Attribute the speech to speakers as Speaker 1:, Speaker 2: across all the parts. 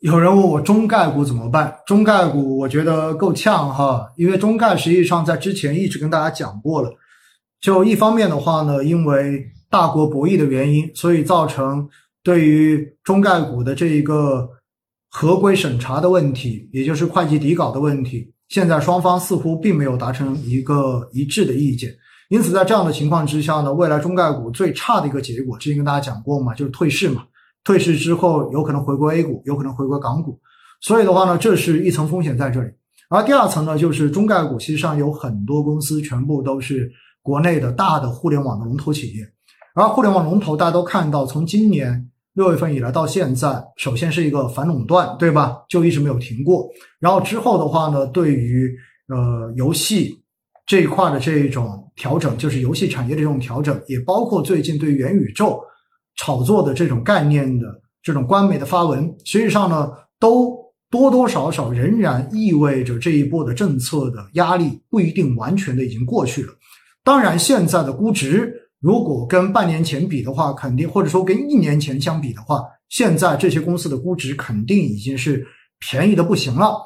Speaker 1: 有人问我中概股怎么办？中概股我觉得够呛哈，因为中概实际上在之前一直跟大家讲过了。就一方面的话呢，因为大国博弈的原因，所以造成对于中概股的这一个合规审查的问题，也就是会计底稿的问题，现在双方似乎并没有达成一个一致的意见。因此，在这样的情况之下呢，未来中概股最差的一个结果，之前跟大家讲过嘛，就是退市嘛。退市之后，有可能回归 A 股，有可能回归港股，所以的话呢，这是一层风险在这里。而第二层呢，就是中概股，其实上有很多公司全部都是国内的大的互联网的龙头企业。而互联网龙头，大家都看到，从今年六月份以来到现在，首先是一个反垄断，对吧？就一直没有停过。然后之后的话呢，对于呃游戏这一块的这种调整，就是游戏产业的这种调整，也包括最近对元宇宙。炒作的这种概念的这种官媒的发文，实际上呢，都多多少少仍然意味着这一波的政策的压力不一定完全的已经过去了。当然，现在的估值如果跟半年前比的话，肯定或者说跟一年前相比的话，现在这些公司的估值肯定已经是便宜的不行了。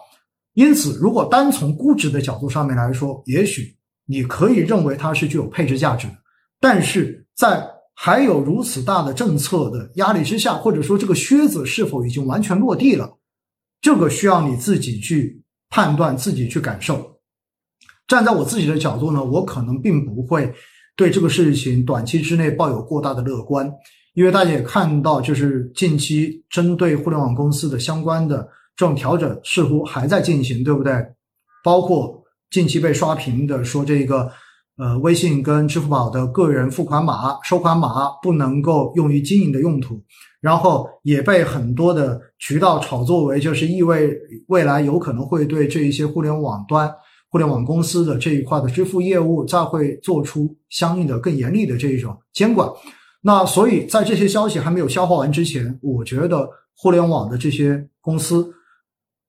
Speaker 1: 因此，如果单从估值的角度上面来说，也许你可以认为它是具有配置价值的，但是在还有如此大的政策的压力之下，或者说这个靴子是否已经完全落地了，这个需要你自己去判断，自己去感受。站在我自己的角度呢，我可能并不会对这个事情短期之内抱有过大的乐观，因为大家也看到，就是近期针对互联网公司的相关的这种调整似乎还在进行，对不对？包括近期被刷屏的说这个。呃，微信跟支付宝的个人付款码、收款码不能够用于经营的用途，然后也被很多的渠道炒作为就是意味未来有可能会对这一些互联网端、互联网公司的这一块的支付业务再会做出相应的更严厉的这一种监管。那所以在这些消息还没有消化完之前，我觉得互联网的这些公司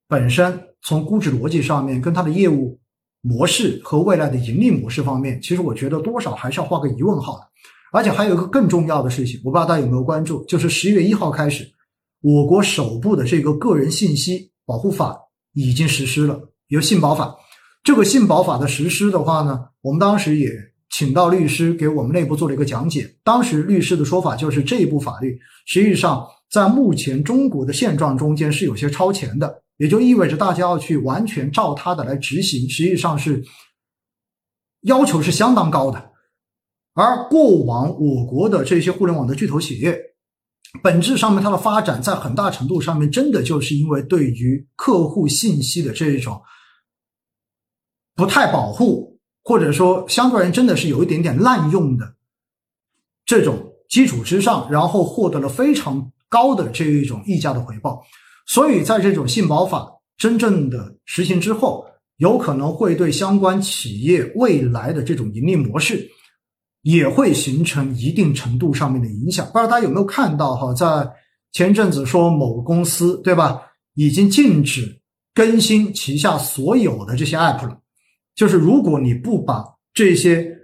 Speaker 1: 本身从估值逻辑上面跟它的业务。模式和未来的盈利模式方面，其实我觉得多少还是要画个疑问号的。而且还有一个更重要的事情，我不知道大家有没有关注，就是十一月一号开始，我国首部的这个个人信息保护法已经实施了，有信保法。这个信保法的实施的话呢，我们当时也请到律师给我们内部做了一个讲解。当时律师的说法就是，这一部法律实际上在目前中国的现状中间是有些超前的。也就意味着大家要去完全照它的来执行，实际上是要求是相当高的。而过往我国的这些互联网的巨头企业，本质上面它的发展在很大程度上面，真的就是因为对于客户信息的这一种不太保护，或者说相对而言真的是有一点点滥用的这种基础之上，然后获得了非常高的这一种溢价的回报。所以在这种信保法真正的实行之后，有可能会对相关企业未来的这种盈利模式，也会形成一定程度上面的影响。不知道大家有没有看到哈，在前阵子说某公司对吧，已经禁止更新旗下所有的这些 app 了。就是如果你不把这些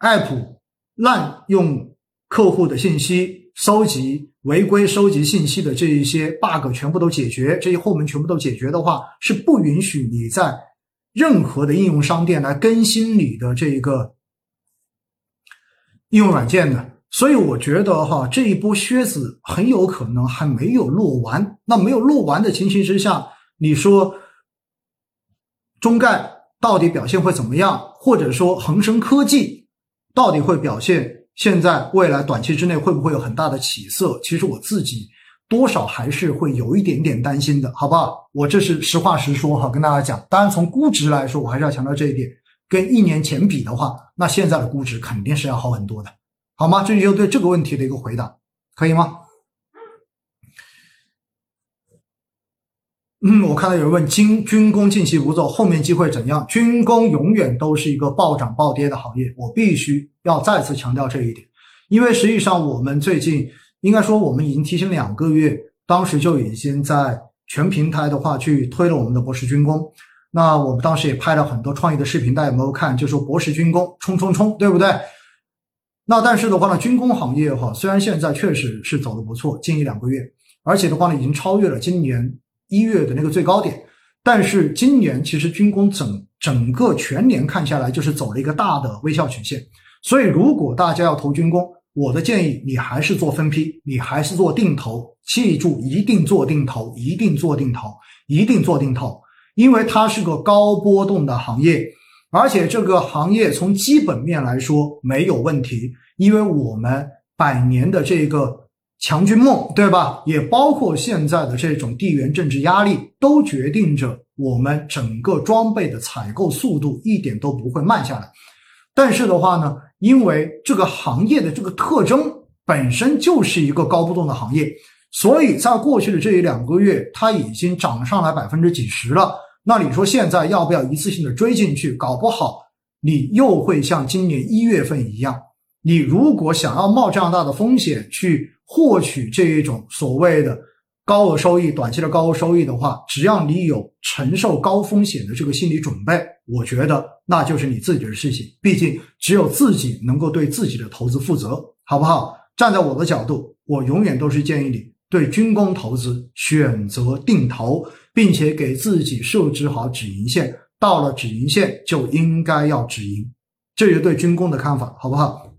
Speaker 1: app 滥用客户的信息收集。违规收集信息的这一些 bug 全部都解决，这些后门全部都解决的话，是不允许你在任何的应用商店来更新你的这个应用软件的。所以我觉得哈，这一波靴子很有可能还没有落完。那没有落完的情形之下，你说中概到底表现会怎么样？或者说恒生科技到底会表现？现在未来短期之内会不会有很大的起色？其实我自己多少还是会有一点点担心的，好不好？我这是实话实说哈，跟大家讲。当然从估值来说，我还是要强调这一点，跟一年前比的话，那现在的估值肯定是要好很多的，好吗？这就对这个问题的一个回答，可以吗？嗯，我看到有人问军军工近期不做，后面机会怎样？军工永远都是一个暴涨暴跌的行业，我必须要再次强调这一点。因为实际上我们最近应该说我们已经提前两个月，当时就已经在全平台的话去推了我们的博士军工。那我们当时也拍了很多创意的视频，大家有没有看？就说博士军工冲冲冲，对不对？那但是的话呢，军工行业哈，虽然现在确实是走的不错，近一两个月。而且的话呢，已经超越了今年一月的那个最高点。但是今年其实军工整整个全年看下来，就是走了一个大的微笑曲线。所以如果大家要投军工，我的建议你还是做分批，你还是做定投。记住，一定做定投，一定做定投，一定做定投，因为它是个高波动的行业，而且这个行业从基本面来说没有问题，因为我们百年的这个。强军梦，对吧？也包括现在的这种地缘政治压力，都决定着我们整个装备的采购速度一点都不会慢下来。但是的话呢，因为这个行业的这个特征本身就是一个高波动的行业，所以在过去的这一两个月，它已经涨上来百分之几十了。那你说现在要不要一次性的追进去？搞不好你又会像今年一月份一样，你如果想要冒这样大的风险去。获取这一种所谓的高额收益、短期的高额收益的话，只要你有承受高风险的这个心理准备，我觉得那就是你自己的事情。毕竟只有自己能够对自己的投资负责，好不好？站在我的角度，我永远都是建议你对军工投资选择定投，并且给自己设置好止盈线，到了止盈线就应该要止盈。这是对军工的看法，好不好？